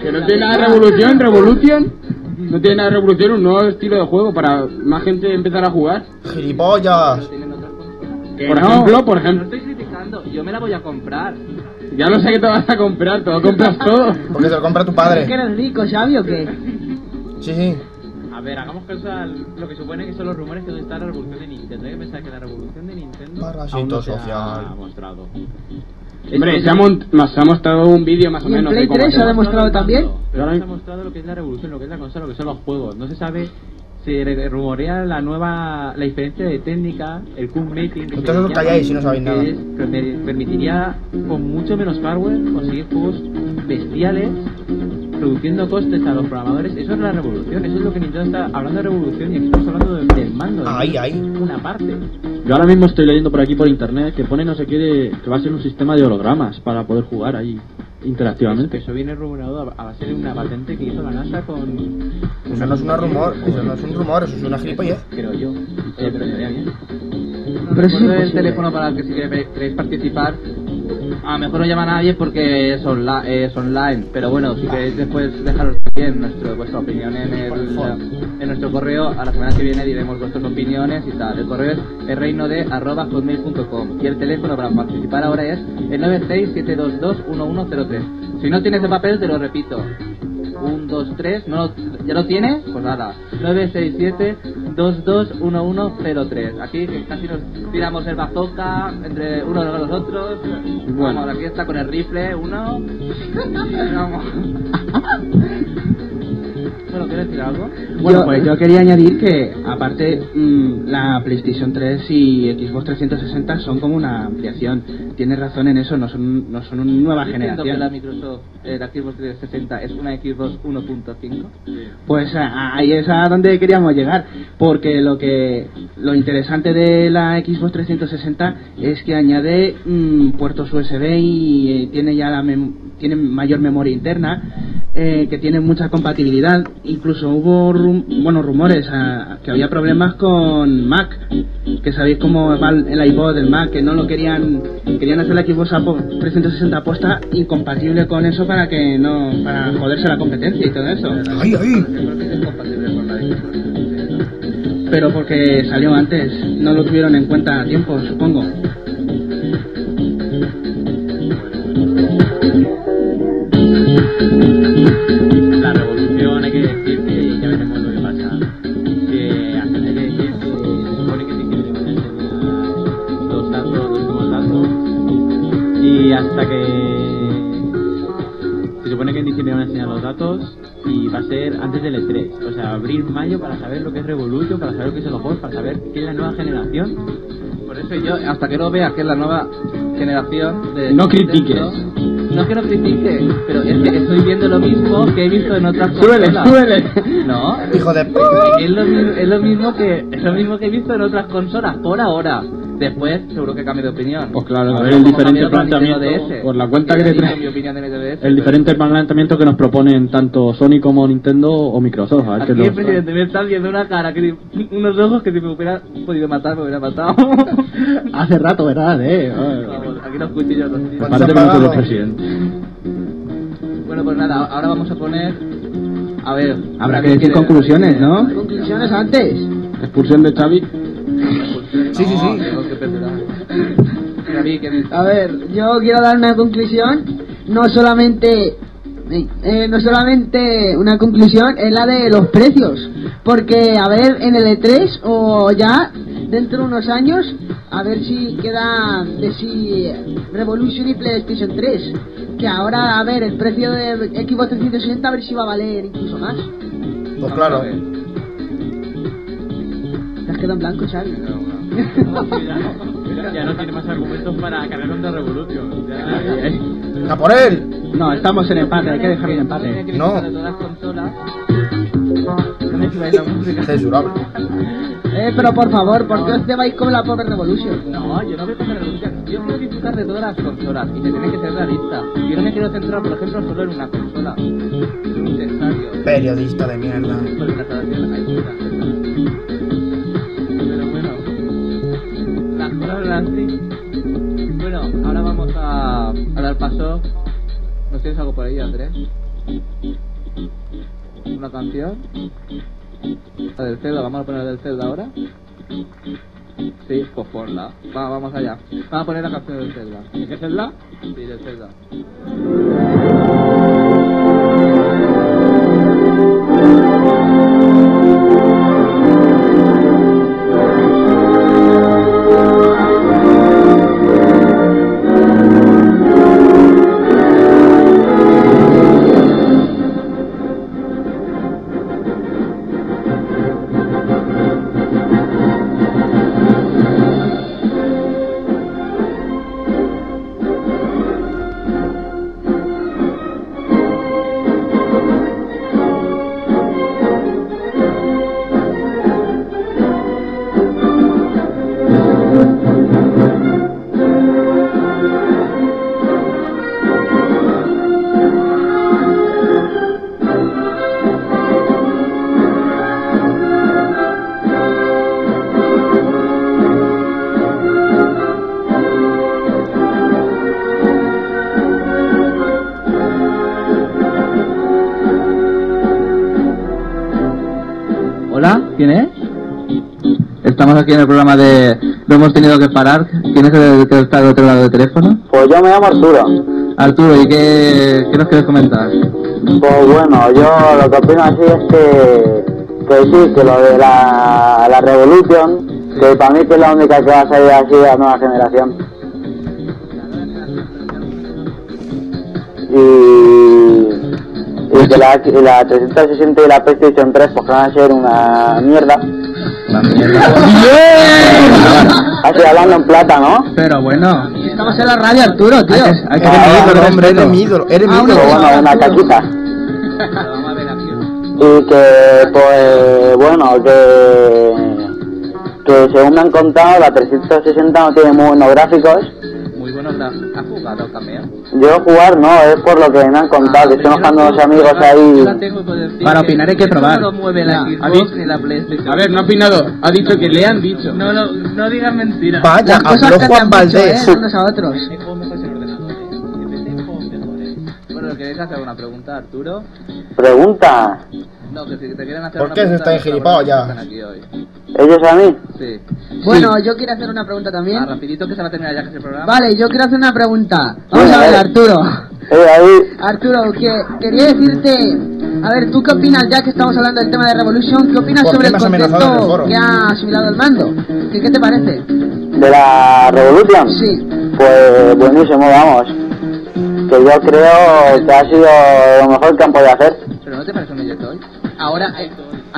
que no tiene nada de revolución, revolution. No tiene nada de revolución, un nuevo estilo de juego para más gente empezar a jugar. Gilipollas. Por ejemplo, por ejemplo, yo me la voy a comprar. ya lo sé que te vas a comprar, te lo compras todo. Porque te lo compra tu ¿Que padre. eres rico, Xavi, o qué? Sí, sí. A ver, hagamos caso a lo que supone que son los rumores que donde está la revolución de Nintendo. Hay que pensar que la revolución de Nintendo Parásito aún no se social. ha mostrado. Hombre, se ha, se ha mostrado un vídeo más o ¿Y en menos. Play de cómo 3 se ha demostrado también? Pero ahora se ha mostrado lo que es la revolución, lo que es la consola, lo que son los juegos. No se sabe, se re- rumorea la nueva, la diferencia de técnica, el Cool Mating. Entonces os calláis y no sabéis nada. es- que per- permitiría con mucho menos hardware conseguir juegos bestiales, reduciendo costes a los programadores. Eso es la revolución, eso es lo que Nintendo está hablando de revolución y aquí estamos hablando del, del mando. Ahí, ahí. Una parte. Yo ahora mismo estoy leyendo por aquí por internet que pone no sé qué de, que va a ser un sistema de hologramas para poder jugar ahí interactivamente. Eso viene rumoreado a, base de una patente que hizo la NASA con. Eso no es un rumor, eso no es un rumor, eso es una gilipollez. Creo yo. Oye, pero estaría bien. Pero eso es el teléfono para que si queréis participar. A lo mejor no llama a nadie porque es, onla- es online, pero bueno, si queréis después dejaros también nuestro, vuestra opinión en, el, en nuestro correo, a la semana que viene diremos vuestras opiniones y tal. El correo es el reino de arroba y el teléfono para participar ahora es el 967221103. Si no tienes el papel, te lo repito. 1, 2, 3, ¿no, lo- ¿ya lo tienes? Pues nada, 967-221103. Aquí que casi nos tiramos el bazooka entre uno de los otros. Bueno. Vamos, aquí está con el rifle, uno. y vamos. bueno, ¿quieres decir algo? Bueno, Yo- pues yo quería añadir que, aparte, mm, la PlayStation 3 y Xbox 360 son como una ampliación. Tienes razón en eso, no son, no son una nueva entiendo que generación. la Microsoft, eh, la Xbox 360 es una Xbox 1.5. Pues a- ahí es a donde queríamos llegar, porque lo que lo interesante de la Xbox 360 es que añade mm, puertos USB y eh, tiene ya la mem- tiene mayor memoria interna, eh, que tiene mucha compatibilidad. Incluso hubo rum- bueno rumores ah, que había problemas con Mac, que sabéis cómo va el iPod del Mac, que no lo querían querían hacer la Xbox apo- 360 aposta incompatible con eso para que no para joderse la competencia y todo eso. Ahí, ahí. Creo que es compatible con la Xbox 360. Pero porque salió antes, no lo tuvieron en cuenta a tiempo, supongo. E3. O sea, abril, mayo para saber lo que es Revolution, para saber lo que es el juegos, para saber qué es la nueva generación. Por eso yo, hasta que no vea que es la nueva generación de... No critiques. No es que no critique, pero es que estoy viendo lo mismo que he visto en otras consolas. súbele. No, Hijo de... es lo, es lo mismo que es lo mismo que he visto en otras consolas por ahora. Después seguro que cambie de opinión. Pues claro, a ver el diferente planteamiento DS. por la cuenta que Ya te dije trae. mi opinión de NTDS, El pero- diferente planteamiento que nos proponen tanto Sony como Nintendo o Microsoft. A ver qué Aquí el presidente me está viendo una cara, que, unos ojos que si me hubiera podido matar me hubiera matado. Hace rato, ¿verdad? Eh? Vamos, aquí los cuchillos los que presidente. Bueno, pues nada, ahora vamos a poner. A ver. Habrá que ¿alguien decir conclusiones, ¿no? Conclusiones antes. Expulsión de Xavi. Sí, sí, sí. A ver, yo quiero dar una conclusión, no solamente eh, no solamente una conclusión, es la de los precios, porque a ver en el E3 o ya dentro de unos años, a ver si queda de si Revolution y PlayStation 3, que ahora a ver el precio de Xbox 360 a ver si va a valer incluso más. Pues claro. Has quedado en blanco, Xavi. Ya no tiene más argumentos para cargar contra Revolution. Ya, ¡A por él! No, estamos en empate, hay que dejar en empate. No. De. No me. Censurable. Eh, pero por favor, ¿por qué os lleváis con la pobre Revolution? No, yo no veo como revolución. Yo quiero disfrutar de todas las consolas y se tiene que ser realista. Yo no me quiero centrar, por ejemplo, solo en una consola. Un. Periodista de mierda. Bueno, ahora vamos a, a dar paso. ¿Nos tienes algo por ahí, Andrés? ¿Una canción? La del Zelda, ¿vamos a poner la del Zelda ahora? Sí, pues ponla. Va, vamos allá. Vamos a poner la canción del Zelda. ¿De qué Zelda? Sí, del Zelda. Hola, ¿Quién es? Estamos aquí en el programa de lo hemos tenido que parar. ¿Quién es el que está del otro lado del teléfono? Pues yo me llamo Arturo. Arturo, ¿y qué, qué nos quieres comentar? Pues bueno, yo lo que opino así es que, que sí, que lo de la, la Revolution, que para mí que es la única que va a salir así a la nueva generación. Y, y que la, y la 360 y la PlayStation 3 pues que van a ser una mierda. Así hablando en plata, ¿no? Pero bueno, Estamos en la radio, Arturo, tío. hay que Ah, tener hombre, eres mi ídolo, eres mi Ah, una ídolo. Bueno, una caquita. Y que, pues, bueno, que, que según me han contado, la 360 no tiene muy buenos gráficos. Muy buenos gráficos. ¿Has jugado también? Yo jugar no, es por lo que me han contado, que estoy enojando a unos amigos ahí. Para opinar hay que probar. No lo mueve la Ya, Xbox ni la PlayStation. A ver, no ha opinado, ha dicho que le han dicho. No, no, no digas mentiras. Vaya, Las cosas habló Juan dicho, ¿eh? Valdés. Unos a otros. Bueno, ¿queréis hacer una pregunta, Arturo? Pregunta, No, que si te quieren hacer ¿Por una qué se pregunta, los engilipado cabrones ya? están aquí hoy. ¿ellos a mí? Sí. Bueno, yo quiero hacer una pregunta también. Ah, rapidito que se va a terminar ya que es el programa. Vale, yo quiero hacer una pregunta. Vamos a ver. Arturo. Eh, ahí, Arturo, que quería decirte, a ver, ¿tú qué opinas ya que estamos hablando del tema de Revolution? ¿Qué opinas ¿Por qué sobre el el concepto foro? que ha asimilado el mando? ¿Qué, qué te parece? de la Revolution. Sí. Pues buenísimo, vamos. Que yo creo que ha sido lo mejor que han podido hacer. ¿Pero no te parece un Yotoy? Ahora, eh,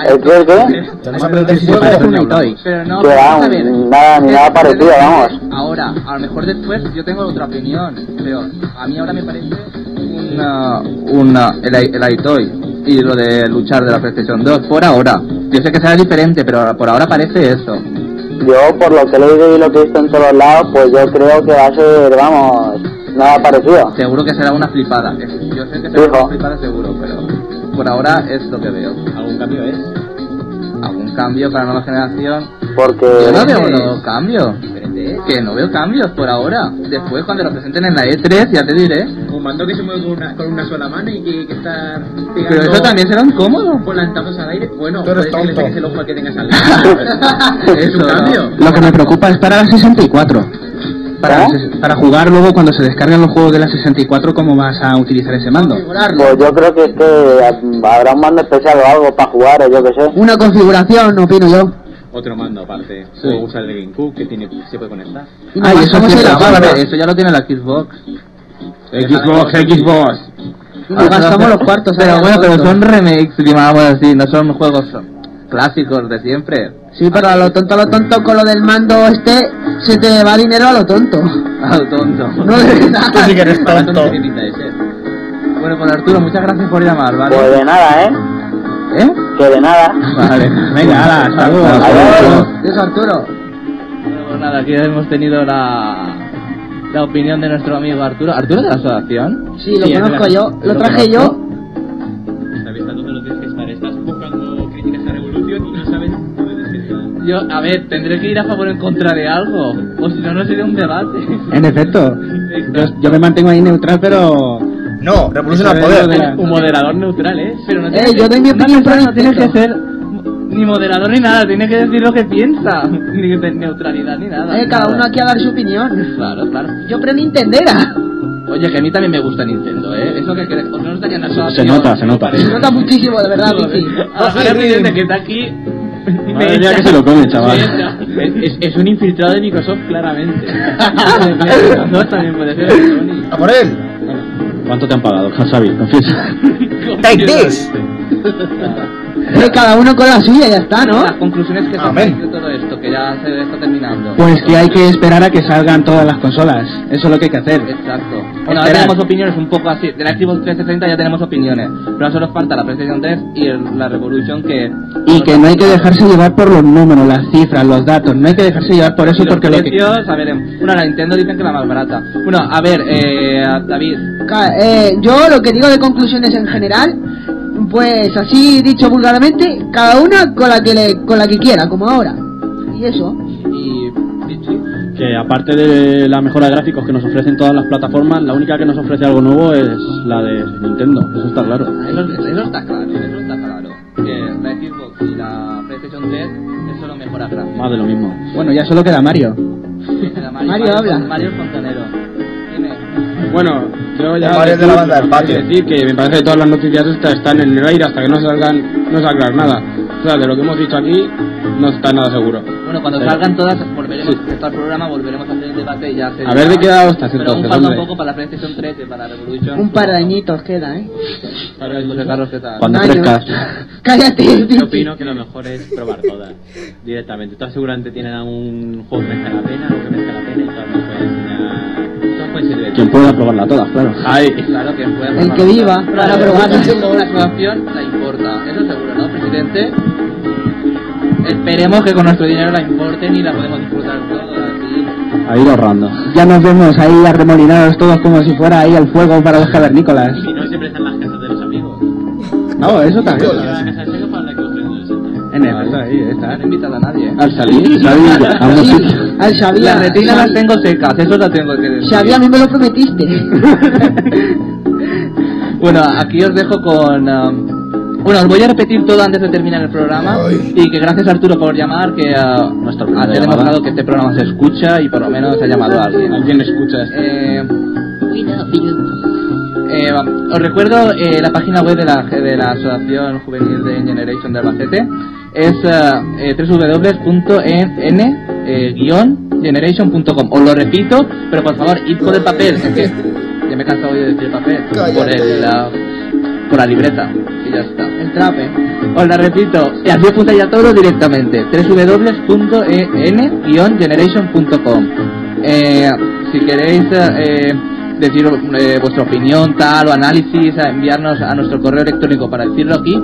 ¿El qué, el qué? Itoy. Pero no, Que vamos a ver. nada, ni nada parecido, vamos. Ahora, a lo mejor después yo tengo otra opinión, pero a mí ahora me parece una, una el, el iToy y lo de luchar de la PlayStation 2 por ahora. Yo sé que será diferente, pero por ahora parece eso. Yo, por lo que he leído y lo que he visto en todos lados, pues yo creo que va a ser, vamos, nada parecido. Seguro que será una flipada. Yo sé que será Fijo. una flipada seguro, pero por ahora es lo que veo. ¿Algún cambio es? ¿Algún cambio para la nueva generación? Porque... Yo no veo no, cambios. Que no veo cambios por ahora. Después cuando lo presenten en la E3 ya te diré. Un mando que se mueve con una, con una sola mano y que, que está pegando Pero eso también será incómodo. volantazos al aire. Bueno, Tú eres puede ser que le tonto. saques el ojo al que tengas al lado. es un cambio. Lo que me preocupa es para la 64. Para, la para jugar luego cuando se descarguen los juegos de la 64, ¿cómo vas a utilizar ese mando? Pues yo creo que es que habrá un mando especial o algo para jugar o yo que sé. Una configuración, opino yo. Otro mando aparte. Sí. O usar el GameCube que tiene, se puede conectar. Ah, y eso bueno. ¿verdad? Eso ya lo tiene la Xbox. Xbox, Xbox. Nos gastamos los cuartos. Pero ahí, bueno, pero son remakes, digamos así, no son juegos clásicos de siempre. Sí, pero a lo tonto, a lo tonto, con lo del mando este, se te va dinero a lo tonto. A lo tonto. No de. Tú sí que eres tonto. sé qué pinta de ser. Bueno, pues Arturo, muchas gracias por llamar, Pues ¿vale? de nada, ¿eh? ¿Eh? Que de nada. Vale. Venga, hasta luego. Adiós. Eso, Arturo. Bueno, pues nada, aquí hemos tenido la, la opinión de nuestro amigo Arturo. ¿Arturo de la asociación? Sí, lo Sí, conozco yo. Lo traje yo. Yo, a ver, tendré que ir a favor o en contra de algo. O si no, no sería un debate. En efecto, yo, yo me mantengo ahí neutral, pero... No, Revolution al poder. Un moderador neutral, ¿eh? Pero no Eh, tiene yo doy mi opinión por no tiene que ser ni moderador ni nada, tiene que decir lo que piensa. Ni de neutralidad ni nada. Eh, cada nada. uno aquí a dar su opinión. Claro, claro. Yo pre Nintendera. Oye, que a mí también me gusta Nintendo, ¿eh? Eso que crees, ¿por qué no estaría en la Se nota, se nota. Se nota muchísimo, de verdad, Vici. Ahora es evidente que está aquí. Madre mía que se lo come, chaval. Es, Es, es un infiltrado de Microsoft, claramente. no, también puede ser Sony. A por él. ¿Cuánto te han pagado, Xavi? Confiesa. Take this. Eh, cada uno con la suya, ya está, ¿no? Las conclusiones que se Amén. de todo esto, que ya se está terminando. Pues que hay que esperar a que salgan todas las consolas. Eso es lo que hay que hacer. Exacto. Bueno, ahora tenemos opiniones un poco así. De la Xbox 360 ya tenemos opiniones. Pero ahora solo falta la PlayStation 3 y el- la Revolution que... Y que no hay que dejarse llevar por los números, las cifras, los datos. No hay que dejarse llevar por eso Y los porque lo que... precios, a ver, en- bueno, la Nintendo dicen que la más barata. Bueno, a ver, eh, David, eh, yo lo que digo de conclusiones en general, pues así dicho vulgarmente, cada una con la que le, con la que quiera, como ahora. Y eso. y Pichi. Que aparte de la mejora de gráficos que nos ofrecen todas las plataformas, la única que nos ofrece algo nuevo es la de Nintendo, eso está claro. Eso, eso está claro, eso está claro. Que la Xbox y la PlayStation PlayStation 3 es solo mejora gráfica. Más de lo mismo. Bueno, ya solo queda Mario. Mario, Mario habla. Mario Fontanero. Dime. Bueno, yo ya Mario es de la banda del patio. decir que me parece que todas las noticias estas están en el aire hasta que no salgan, no salgan nada. O sea, de lo que hemos dicho aquí, no está nada seguro. Bueno, cuando Pero- salgan todas, volveremos a hacer el programa, volveremos a hacer el debate y ya se A ver de qué edad estás Pero entonces, aún falta un poco para la PlayStation 3 y para la Revolution. Un par de añitos queda, ¿eh? Para José Carlos, ¿qué tal? Cuando crezcas. Cállate. Yo opino que lo mejor es probar todas directamente. Todas seguramente tienen algún juego que merezca la pena, algo que merezca la pena y todas nos pueden enseñar. Todas pueden ser. Quien pueda probarla todas, claro. Ahí. Claro que puede El probar. que viva para probarla. La situación la importa, eso seguro, ¿no, presidente? Esperemos que con nuestro dinero la importen y la podemos disfrutar todos así. A ir ahorrando. Ya nos vemos ahí arremolinados todos como si fuera ahí el fuego para los cavernícolas. Y no siempre están las casas de los amigos. No, eso también. Yo la casa de Sega para la que los 360. En efecto, ahí No está. han invitado a nadie, ¿eh? Al salir, salir a un sitio. Al Xavier. Las retinas las Xavi- tengo secas, eso lo tengo que decir. Xavi, a mí me lo prometiste. Bueno, aquí os dejo con... um, bueno, os voy a repetir todo antes de terminar el programa y que gracias Arturo por llamar, que uh, Nuestro ha primera demostrado que este programa se escucha y por lo menos ha llamado a alguien. ¿Alguien escucha esto? Eh, eh, os recuerdo eh, la página web de la, de la Asociación Juvenil de Generation de Albacete. Es eh, www.n-generation.com. Os lo repito, pero por favor, id por el papel. Es que ya me he cansado de decir papel. Por, el, ah, por la libreta. Y ya está. El trape. Os la repito, y así apuntáis ya todo directamente. www.en-generation.com eh, Si queréis eh, decir eh, vuestra opinión, tal o análisis, a enviarnos a nuestro correo electrónico para decirlo aquí,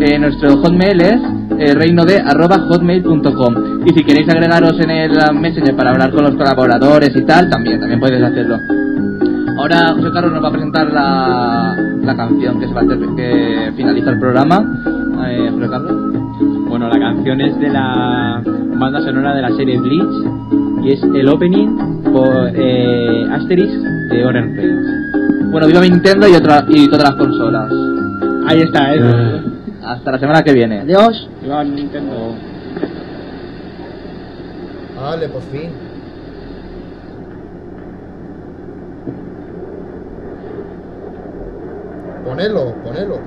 eh, nuestro hotmail es reino de arroba hotmail.com y si queréis agregaros en el messenger para hablar con los colaboradores y tal, también, también podéis hacerlo. Ahora José Carlos nos va a presentar la, la canción que, se va a que finaliza el programa. Eh, José Carlos. Bueno, la canción es de la banda sonora de la serie Bleach y es el opening por eh, Asterix de Orange Friends. Bueno, viva Nintendo y, otra, y todas las consolas. Ahí está, ¿eh? Hasta la semana que viene. Adiós. Viva Nintendo. Vale, por fin. Ponelo, ponelo.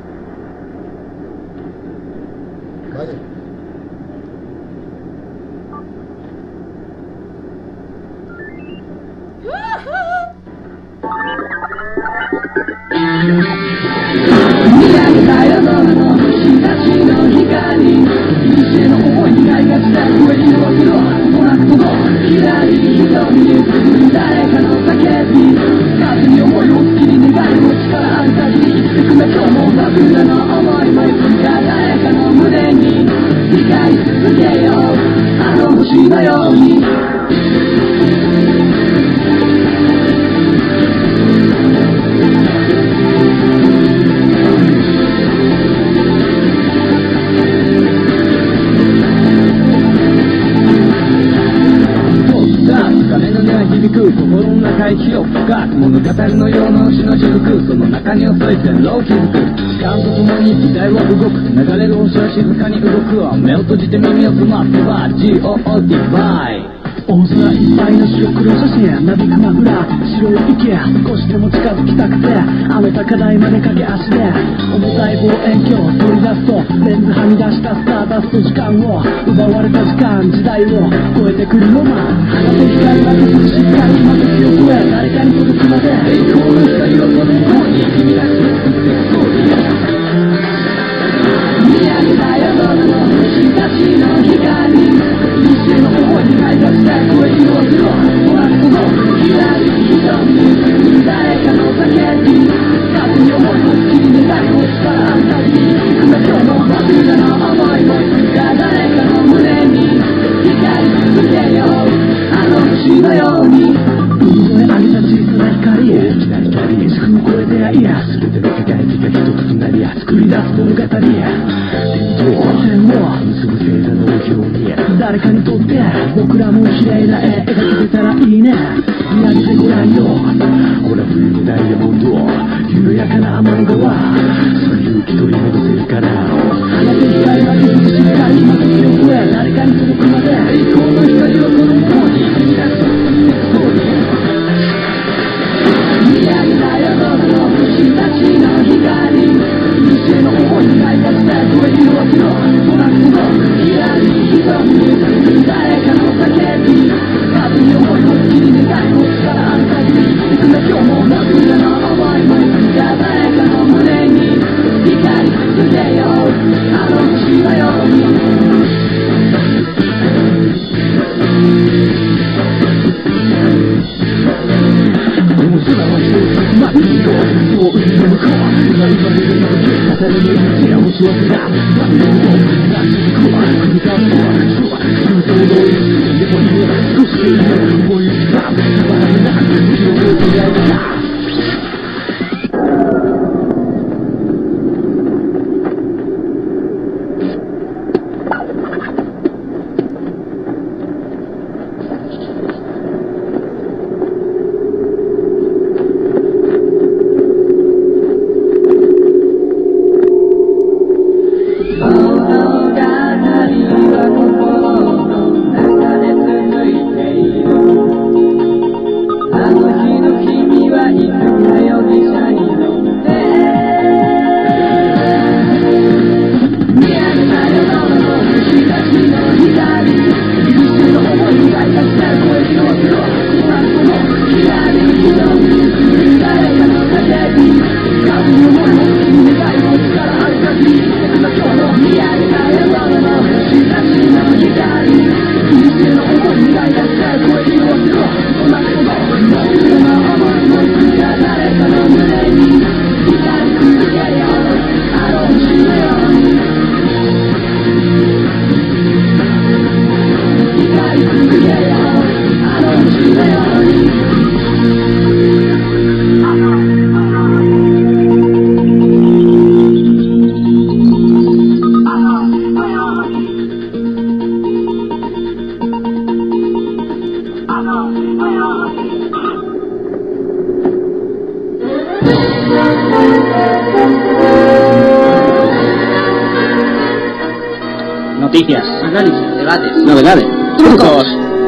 Vaya. 閉じて耳を澄ませば GOOD バイ。大空いっぱいの白黒写真なびくマフラー白い池少しでも近づきたくて雨高台まで駆け足で重たい望遠鏡取り出すとレンズはみ出したスターダスト時間を奪われた時間時代を超えてくるロマン放て光までしっかりまた強くへ誰かに届くまで栄光の光をその向こうに君たちを作っていく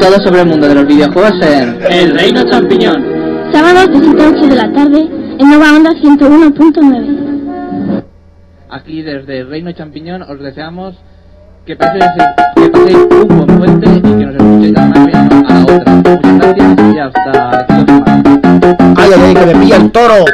todo sobre el mundo de los videojuegos en El Reino Champiñón. Sábados de 7 a de la tarde en Nueva Onda 101.9. Aquí desde el Reino Champiñón os deseamos que paséis, un buen puente y que nos escuchéis a a la otra. Gracias y hasta el próximo. ¡Ay, que me pilla el toro!